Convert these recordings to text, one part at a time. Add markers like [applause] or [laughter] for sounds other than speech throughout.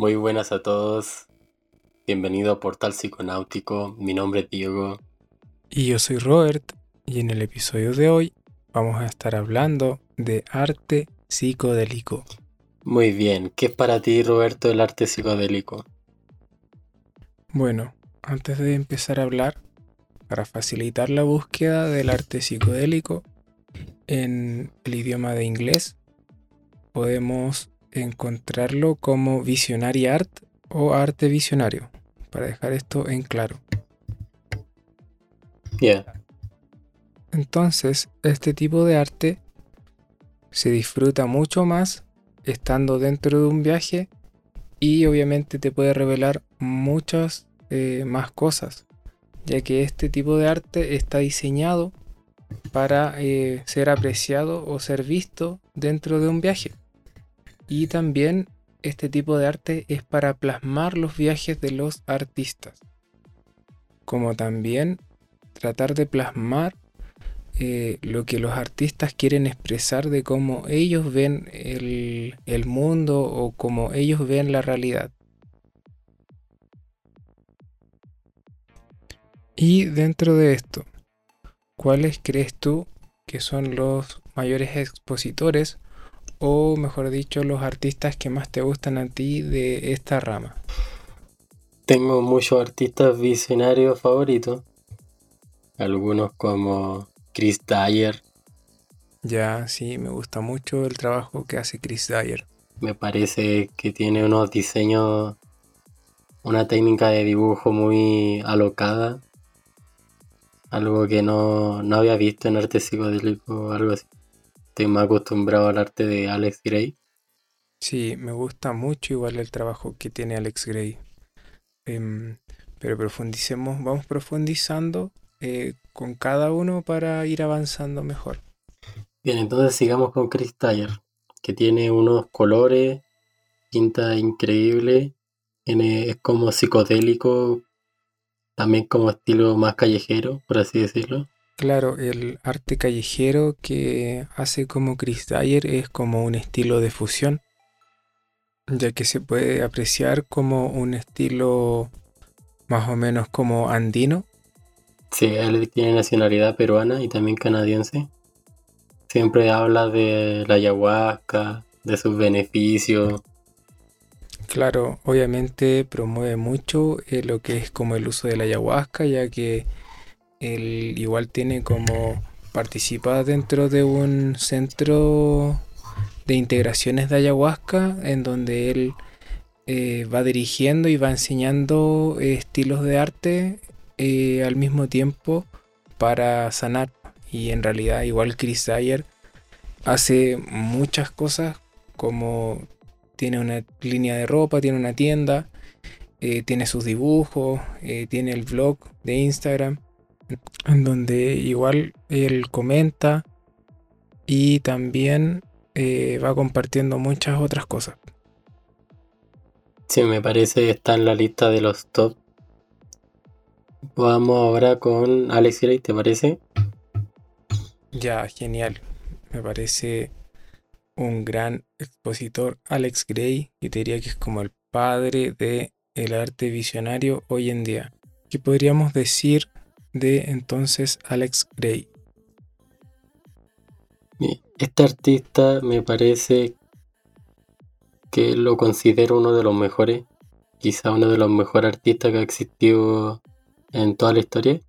Muy buenas a todos. Bienvenido a Portal Psiconáutico. Mi nombre es Diego. Y yo soy Robert. Y en el episodio de hoy vamos a estar hablando de arte psicodélico. Muy bien. ¿Qué es para ti, Roberto, el arte psicodélico? Bueno, antes de empezar a hablar, para facilitar la búsqueda del arte psicodélico en el idioma de inglés, podemos encontrarlo como visionary art o arte visionario, para dejar esto en claro. Yeah. Entonces, este tipo de arte se disfruta mucho más estando dentro de un viaje y obviamente te puede revelar muchas eh, más cosas, ya que este tipo de arte está diseñado para eh, ser apreciado o ser visto dentro de un viaje. Y también este tipo de arte es para plasmar los viajes de los artistas. Como también tratar de plasmar eh, lo que los artistas quieren expresar de cómo ellos ven el, el mundo o cómo ellos ven la realidad. Y dentro de esto, ¿cuáles crees tú que son los mayores expositores o mejor dicho, los artistas que más te gustan a ti de esta rama? Tengo muchos artistas visionarios favoritos. Algunos como Chris Dyer. Ya, sí, me gusta mucho el trabajo que hace Chris Dyer. Me parece que tiene unos diseños, una técnica de dibujo muy alocada. Algo que no, no había visto en arte psicodélico o algo así estoy más acostumbrado al arte de Alex Gray. Sí, me gusta mucho igual el trabajo que tiene Alex Gray. Em, pero profundicemos, vamos profundizando eh, con cada uno para ir avanzando mejor. Bien, entonces sigamos con Chris Tyler, que tiene unos colores, pinta increíble, tiene, es como psicodélico, también como estilo más callejero, por así decirlo. Claro, el arte callejero que hace como Chris Dyer es como un estilo de fusión, ya que se puede apreciar como un estilo más o menos como andino. Sí, él tiene nacionalidad peruana y también canadiense. Siempre habla de la ayahuasca, de sus beneficios. Claro, obviamente promueve mucho eh, lo que es como el uso de la ayahuasca, ya que él igual tiene como participa dentro de un centro de integraciones de ayahuasca en donde él eh, va dirigiendo y va enseñando eh, estilos de arte eh, al mismo tiempo para sanar. Y en realidad igual Chris Dyer hace muchas cosas como tiene una línea de ropa, tiene una tienda, tiene sus dibujos, tiene el blog de Instagram en donde igual él comenta y también eh, va compartiendo muchas otras cosas. Sí, me parece que está en la lista de los top. Vamos ahora con Alex Gray, ¿te parece? Ya, genial. Me parece un gran expositor Alex Gray y te diría que es como el padre de el arte visionario hoy en día. ¿Qué podríamos decir de entonces Alex Gray. Este artista me parece que lo considero uno de los mejores, quizá uno de los mejores artistas que ha existido en toda la historia.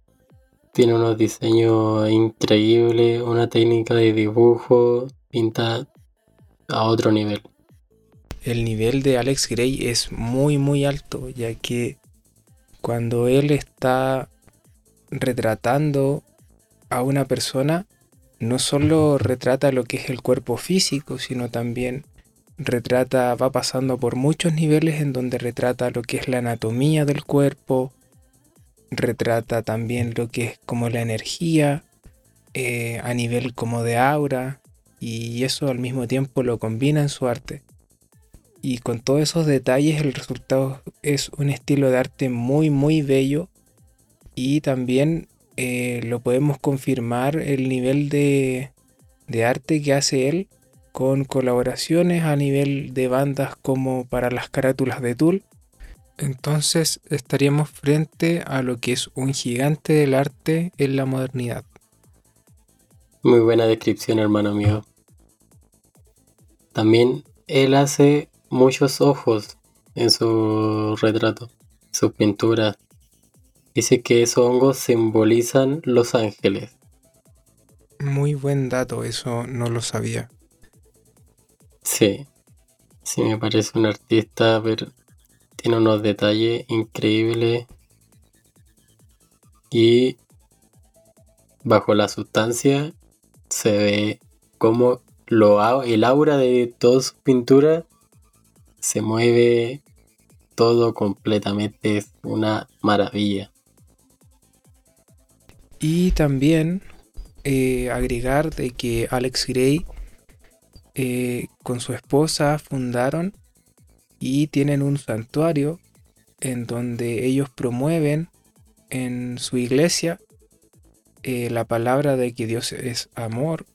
Tiene unos diseños increíbles, una técnica de dibujo, pinta a otro nivel. El nivel de Alex Gray es muy muy alto, ya que cuando él está retratando a una persona, no solo retrata lo que es el cuerpo físico, sino también retrata, va pasando por muchos niveles en donde retrata lo que es la anatomía del cuerpo, retrata también lo que es como la energía eh, a nivel como de aura y eso al mismo tiempo lo combina en su arte. Y con todos esos detalles el resultado es un estilo de arte muy muy bello y también eh, lo podemos confirmar el nivel de, arte que hace él con colaboraciones a nivel de bandas como para las carátulas de Tool. Entonces estaríamos frente a lo que es un gigante del arte en la modernidad. Muy buena descripción, hermano mío. También él hace muchos ojos en su retrato, su pintura. Dice que esos hongos simbolizan los ángeles. Muy buen dato, eso no lo sabía. Sí, sí me parece un artista, pero tiene unos detalles increíbles. Y bajo la sustancia se ve como lo, el aura de toda su pintura se mueve todo completamente, es una maravilla. Y también eh, agregar de que Alex Gray eh, con su esposa fundaron y tienen un santuario en donde ellos promueven en su iglesia eh, la palabra de que Dios es amor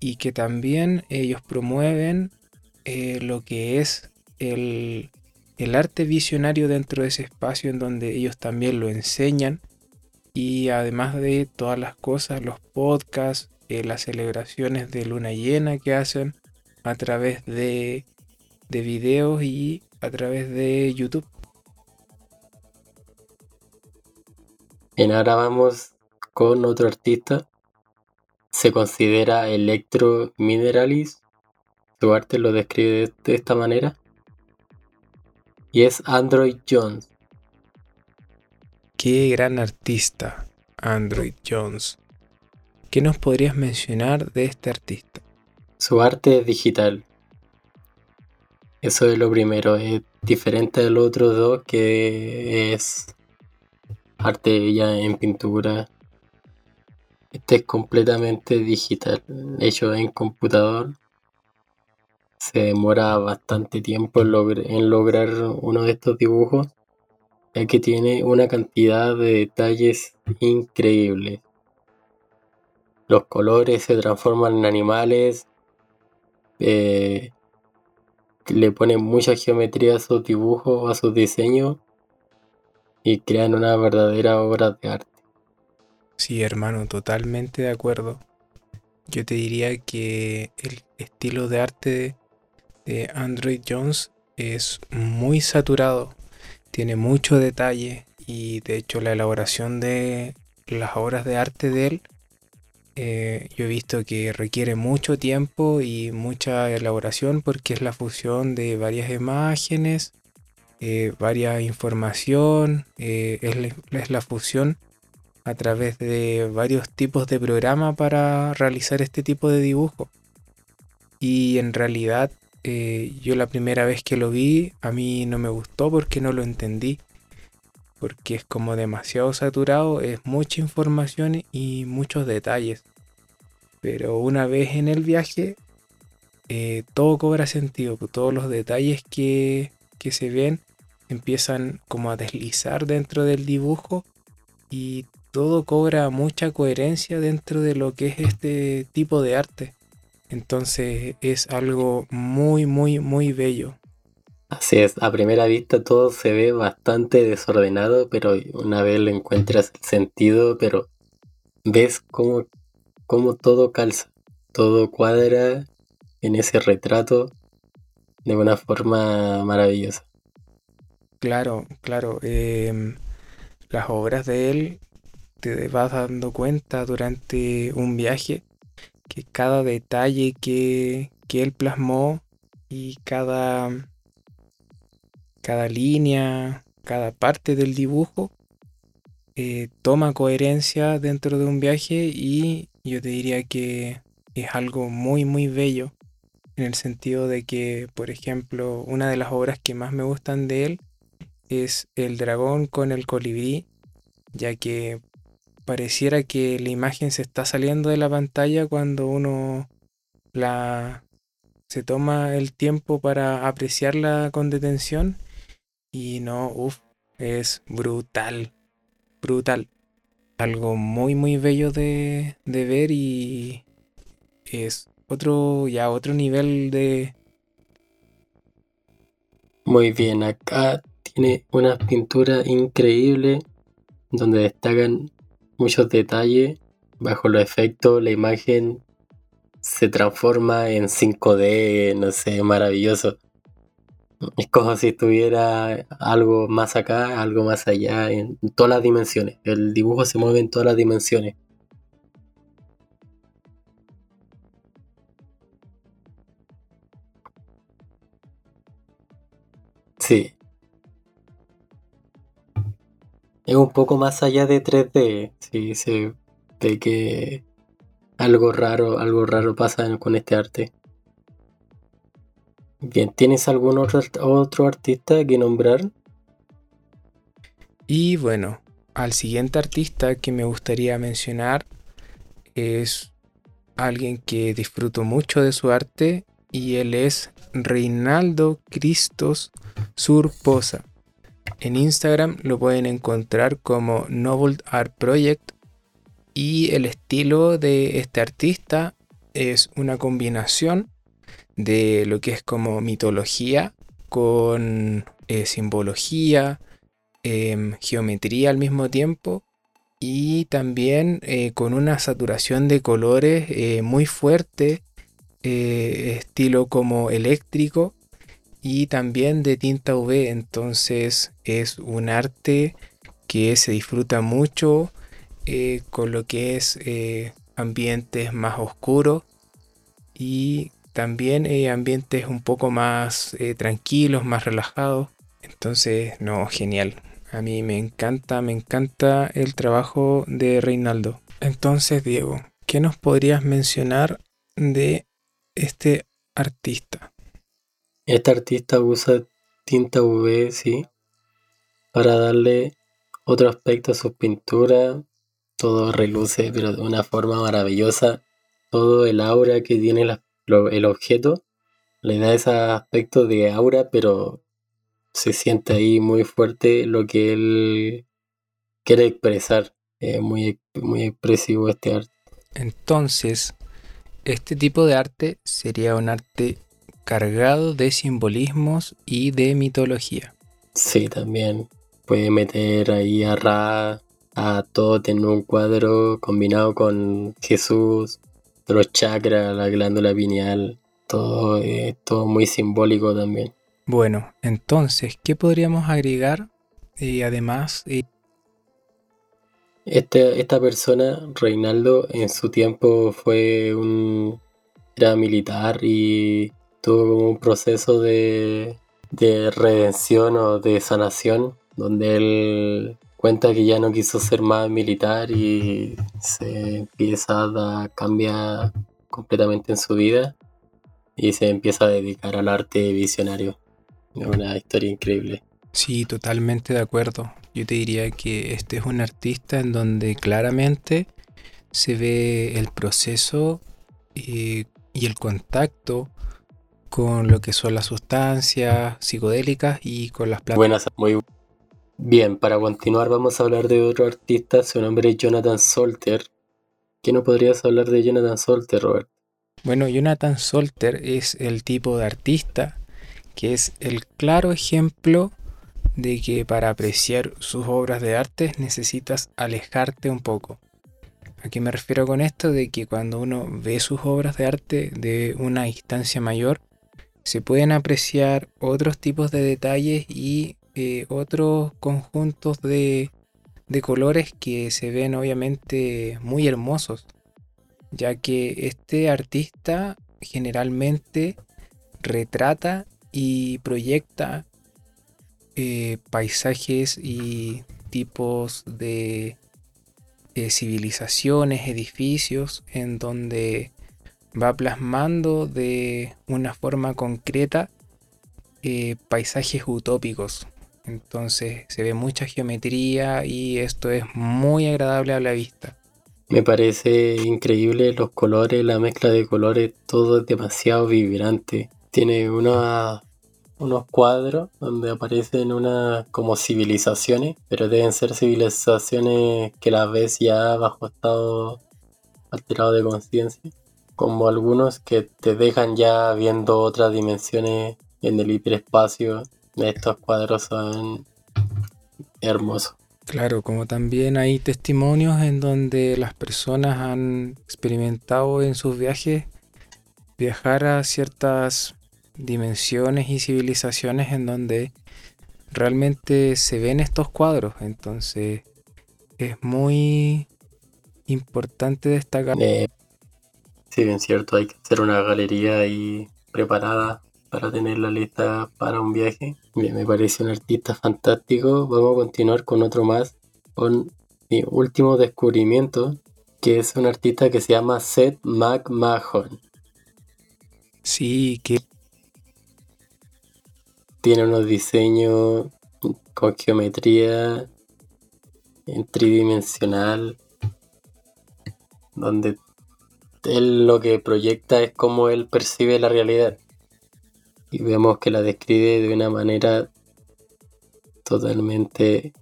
y que también ellos promueven lo que es el, arte visionario dentro de ese espacio en donde ellos también lo enseñan y además de todas las cosas, los podcasts, eh, las celebraciones de luna llena que hacen a través de, de videos y a través de YouTube. Bien, ahora vamos con otro artista. Se considera Electro Mineralis. Su arte lo describe de esta manera y es Android Jones. Qué gran artista, Android Jones. ¿Qué nos podrías mencionar de este artista? Su arte es digital. Eso es lo primero, es diferente del otro dos que es arte ya en pintura. Este es completamente digital, hecho en computador se demora bastante tiempo en, lograr uno de estos dibujos, ya que tiene una cantidad de detalles increíbles. Los colores se transforman en animales, eh, le ponen mucha geometría a sus dibujos, a sus diseños y crean una verdadera obra de arte. Sí, hermano, totalmente de acuerdo. Yo te diría que el estilo de arte de Android Jones es muy saturado, tiene mucho detalle y de hecho la elaboración de las obras de arte de él eh, yo he visto que requiere mucho tiempo y mucha elaboración porque es la fusión de varias imágenes, eh, varias información, eh, es, la fusión a través de varios tipos de programa para realizar este tipo de dibujo. Y en realidad eh, yo la primera vez que lo vi a mí no me gustó porque no lo entendí. Porque es como demasiado saturado, es mucha información y muchos detalles. Pero una vez en el viaje, eh, todo cobra sentido. Pues todos los detalles que, que se ven empiezan como a deslizar dentro del dibujo y todo cobra mucha coherencia dentro de lo que es este tipo de arte. Entonces es algo muy, muy, muy bello. Así es, a primera vista todo se ve bastante desordenado, pero una vez le encuentras el sentido, pero ves cómo, cómo todo calza, todo cuadra en ese retrato de una forma maravillosa. Claro, claro. Em, las obras de él te vas dando cuenta durante un viaje que cada detalle que, él plasmó y cada, cada línea, cada parte del dibujo eh, toma coherencia dentro de un viaje y yo te diría que es algo muy muy bello en el sentido de que por ejemplo una de las obras que más me gustan de él es el dragón con el colibrí ya que pareciera que la imagen se está saliendo de la pantalla cuando uno la se toma el tiempo para apreciarla con detención y no, uff, es brutal, brutal. Algo muy muy bello de, de ver y es otro, ya otro nivel de... Muy bien, acá tiene una pintura increíble donde destacan muchos detalles. Bajo los efectos, la imagen se transforma en 5D, no sé, maravilloso. Es como si estuviera algo más acá, algo más allá, en todas las dimensiones. El dibujo se mueve en todas las dimensiones. Sí. Es un poco más allá de 3D. Sí, se ve que algo raro, algo raro pasa con este arte. Bien, ¿tienes algún otro, otro artista que nombrar? Y bueno, al siguiente artista que me gustaría mencionar es alguien que disfruto mucho de su arte y él es Reinaldo Cristos Surposa. En Instagram lo pueden encontrar como Noble Art Project y el estilo de este artista es una combinación de lo que es como mitología con eh, simbología, em, geometría al mismo tiempo y también eh, con una saturación de colores eh, muy fuerte, estilo como eléctrico y también de tinta UV. Entonces es un arte que se disfruta mucho con lo que es ambientes más oscuros y también eh, ambientes un poco más eh, tranquilos, más relajados. Entonces, no, genial. A mí me encanta, me encanta el trabajo de Reinaldo. Entonces, Diego, ¿qué nos podrías mencionar de este artista? Este artista usa tinta UV, sí, para darle otro aspecto a sus pinturas. Todo reluce, pero de una forma maravillosa. Todo el aura que tiene el objeto le da ese aspecto de aura, pero se siente ahí muy fuerte lo que él quiere expresar. Es muy, muy expresivo este arte. Entonces, este tipo de arte sería un arte cargado de simbolismos y de mitología. Sí, también puede meter ahí a Ra, a todo en un cuadro combinado con Jesús, los chakras, la glándula pineal, todo, es todo muy simbólico también. Bueno, entonces, ¿qué podríamos agregar? Y además... Este, esta persona, Reinaldo, en su tiempo fue un... era militar y tuvo un proceso de, de redención o de sanación, donde él cuenta que ya no quiso ser más militar y se empieza a cambiar completamente en su vida y se empieza a dedicar al arte visionario. Es una historia increíble. Sí, totalmente de acuerdo. Yo te diría que este es un artista en donde claramente se ve el proceso y, y el contacto con lo que son las sustancias psicodélicas y con las plantas. Buenas, muy Bien, para continuar vamos a hablar de otro artista, su nombre es Jonathan Solter. ¿Qué no podrías hablar de Jonathan Solter, Robert? Bueno, Jonathan Solter es el tipo de artista que es el claro ejemplo de que para apreciar sus obras de arte necesitas alejarte un poco. ¿A qué me refiero con esto? De que cuando uno ve sus obras de arte de una distancia mayor, se pueden apreciar otros tipos de detalles y eh, otros conjuntos de, de colores que se ven obviamente muy hermosos, ya que este artista generalmente retrata y proyecta eh, paisajes y tipos de eh, civilizaciones, edificios, en donde va plasmando de una forma concreta paisajes utópicos, entonces se ve mucha geometría y esto es muy agradable a la vista. Me parece increíble los colores, la mezcla de colores, todo es demasiado vibrante. Tiene unos cuadros donde aparecen unas como civilizaciones, pero deben ser civilizaciones que las ves ya bajo estado alterado de conciencia. Como algunos que te dejan ya viendo otras dimensiones en el hiperespacio. Estos cuadros son hermosos. Claro, como también hay testimonios en donde las personas han experimentado en sus viajes viajar a ciertas dimensiones y civilizaciones en donde realmente se ven estos cuadros. Entonces es muy importante destacar. Eh, sí, bien cierto, hay que hacer una galería ahí preparada para tener la lista para un viaje. Bien, me parece un artista fantástico. Vamos a continuar con otro más, con mi último descubrimiento, que es un artista que se llama Seth McMahon. Sí, que tiene unos diseños con geometría en tridimensional, donde él lo que proyecta es cómo él percibe la realidad. Y vemos que la describe de una manera totalmente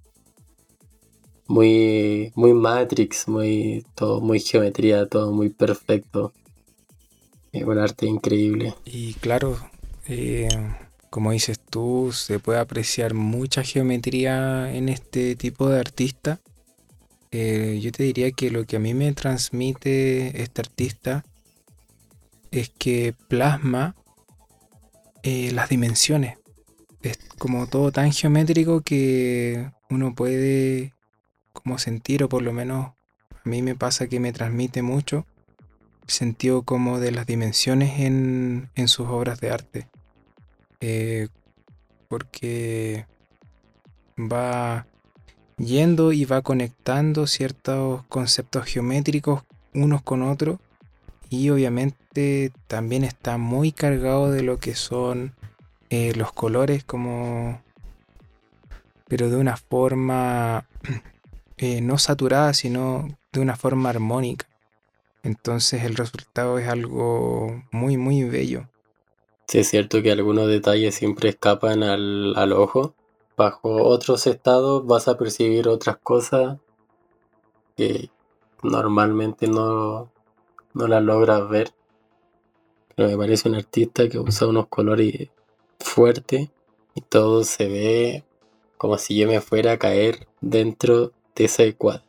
muy, muy Matrix, muy, todo muy geometría, todo muy perfecto. Es un arte increíble. Y claro, eh, como dices tú, se puede apreciar mucha geometría en este tipo de artista. Eh, yo te diría que lo que a mí me transmite este artista es que plasma eh, las dimensiones. Es como todo tan geométrico que uno puede como sentir, o por lo menos a mí me pasa que me transmite mucho el sentido como de las dimensiones en, en sus obras de arte. Eh, porque va yendo y va conectando ciertos conceptos geométricos unos con otros. Y obviamente también está muy cargado de lo que son eh, los colores como pero de una forma [clears throat] eh, no saturada sino de una forma armónica. Entonces el resultado es algo muy muy bello. Sí, es cierto que algunos detalles siempre escapan al, ojo. Bajo otros estados vas a percibir otras cosas que normalmente no, no las logras ver. Pero me parece un artista que usa unos colores fuertes y todo se ve como si yo me fuera a caer dentro de ese cuadro.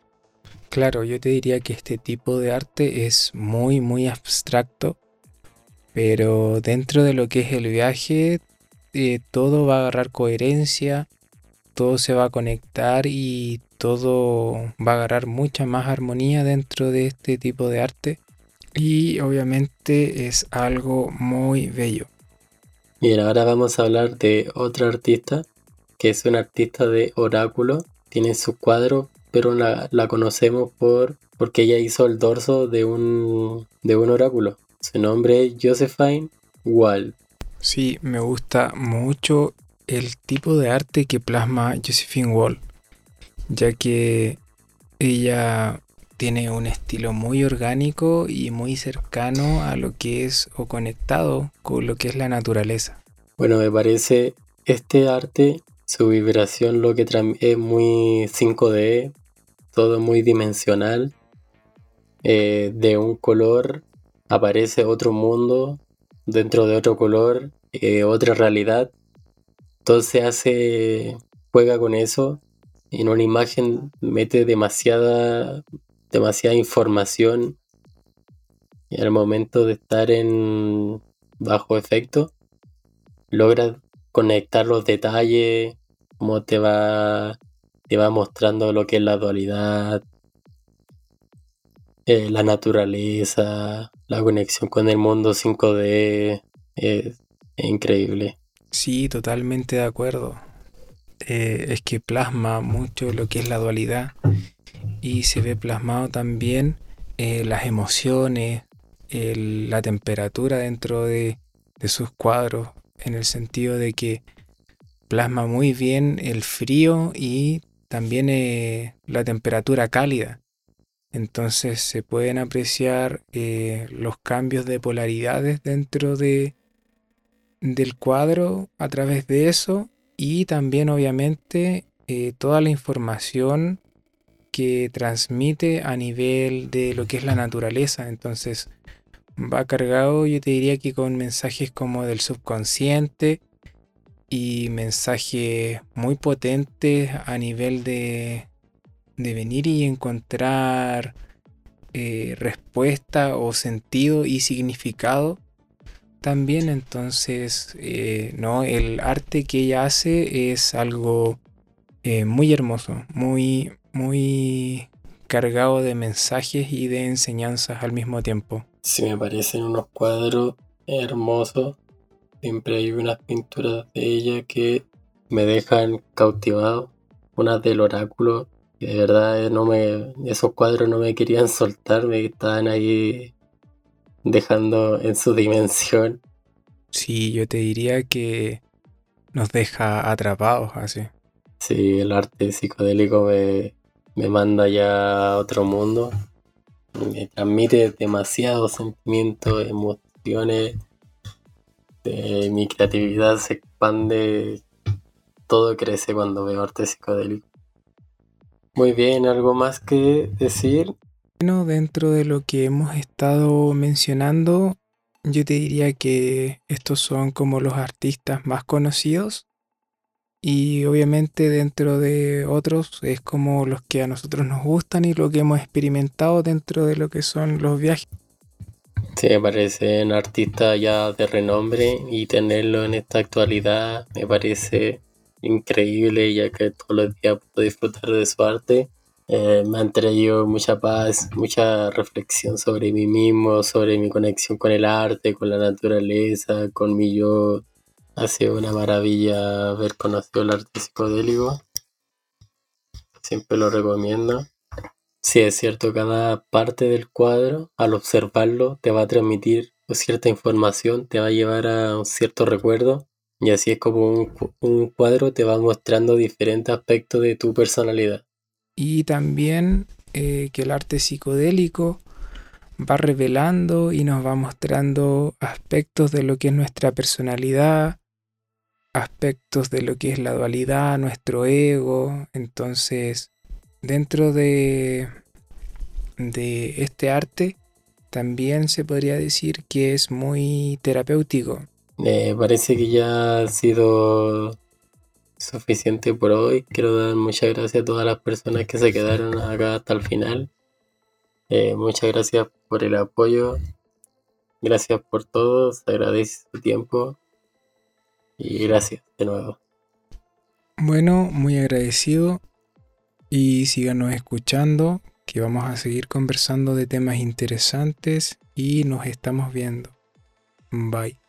Claro, yo te diría que este tipo de arte es muy, muy abstracto pero dentro de lo que es el viaje, eh, todo va a agarrar coherencia, todo se va a conectar y todo va a agarrar mucha más armonía dentro de este tipo de arte. Y obviamente es algo muy bello. Bien, ahora vamos a hablar de otra artista, que es una artista de oráculo. Tiene su cuadro, pero la, la conocemos por porque ella hizo el dorso de un, de un oráculo. Su nombre es Josephine Wall. Sí, me gusta mucho el tipo de arte que plasma Josephine Wall, ya que ella tiene un estilo muy orgánico y muy cercano a lo que es o conectado con lo que es la naturaleza. Bueno, me parece este arte, su vibración lo que es muy 5D, todo muy dimensional, eh, de un color aparece otro mundo dentro de otro color, eh, otra realidad. Entonces hace, juega con eso. En una imagen mete demasiada, demasiada información. Y al momento de estar en bajo efecto, logra conectar los detalles, cómo te va, te va mostrando lo que es la dualidad, eh, la naturaleza, la conexión con el mundo 5D es, increíble. Sí, totalmente de acuerdo. Eh, es que plasma mucho lo que es la dualidad y se ve plasmado también eh, las emociones, la temperatura dentro de, de sus cuadros, en el sentido de que plasma muy bien el frío y también la temperatura cálida. Entonces se pueden apreciar eh, los cambios de polaridades dentro de, del cuadro a través de eso y también obviamente eh, toda la información que transmite a nivel de lo que es la naturaleza. Entonces va cargado, yo te diría que con mensajes como del subconsciente y mensajes muy potentes a nivel de, de venir y encontrar eh, respuesta o sentido y significado también entonces eh, no el arte que ella hace es algo eh, muy hermoso muy muy cargado de mensajes y de enseñanzas al mismo tiempo. Sí me parecen unos cuadros hermosos. Siempre hay unas pinturas de ella que me dejan cautivado unas del oráculo de verdad no me, esos cuadros no me querían soltar, me estaban ahí dejando en su dimensión. Sí, yo te diría que nos deja atrapados así. Sí, el arte psicodélico me, me manda ya a otro mundo. Me transmite demasiados sentimientos, emociones. mi creatividad se expande. Todo crece cuando veo arte psicodélico. Muy bien, ¿algo más que decir? Bueno, dentro de lo que hemos estado mencionando, yo te diría que estos son como los artistas más conocidos y obviamente dentro de otros es como los que a nosotros nos gustan y lo que hemos experimentado dentro de lo que son los viajes. Sí, parecen artistas ya de renombre y tenerlo en esta actualidad me parece increíble ya que todos los días puedo disfrutar de su arte. Eh, me han traído mucha paz, mucha reflexión sobre mí mismo, sobre mi conexión con el arte, con la naturaleza, con mi yo. Ha sido una maravilla haber conocido el arte psicodélico. Siempre lo recomiendo. Sí, es cierto, cada parte del cuadro, al observarlo, te va a transmitir cierta información, te va a llevar a un cierto recuerdo y así es como un, cuadro te va mostrando diferentes aspectos de tu personalidad. Y también eh, que el arte psicodélico va revelando y nos va mostrando aspectos de lo que es nuestra personalidad, aspectos de lo que es la dualidad, nuestro ego. Entonces, dentro de, de este arte, también se podría decir que es muy terapéutico. Eh, parece que ya ha sido suficiente por hoy. Quiero dar muchas gracias a todas las personas que se quedaron acá hasta el final. Eh, muchas gracias por el apoyo. Gracias por todo. Se agradece su tiempo. Y gracias de nuevo. Bueno, muy agradecido. Y síganos escuchando, que vamos a seguir conversando de temas interesantes y nos estamos viendo. Bye.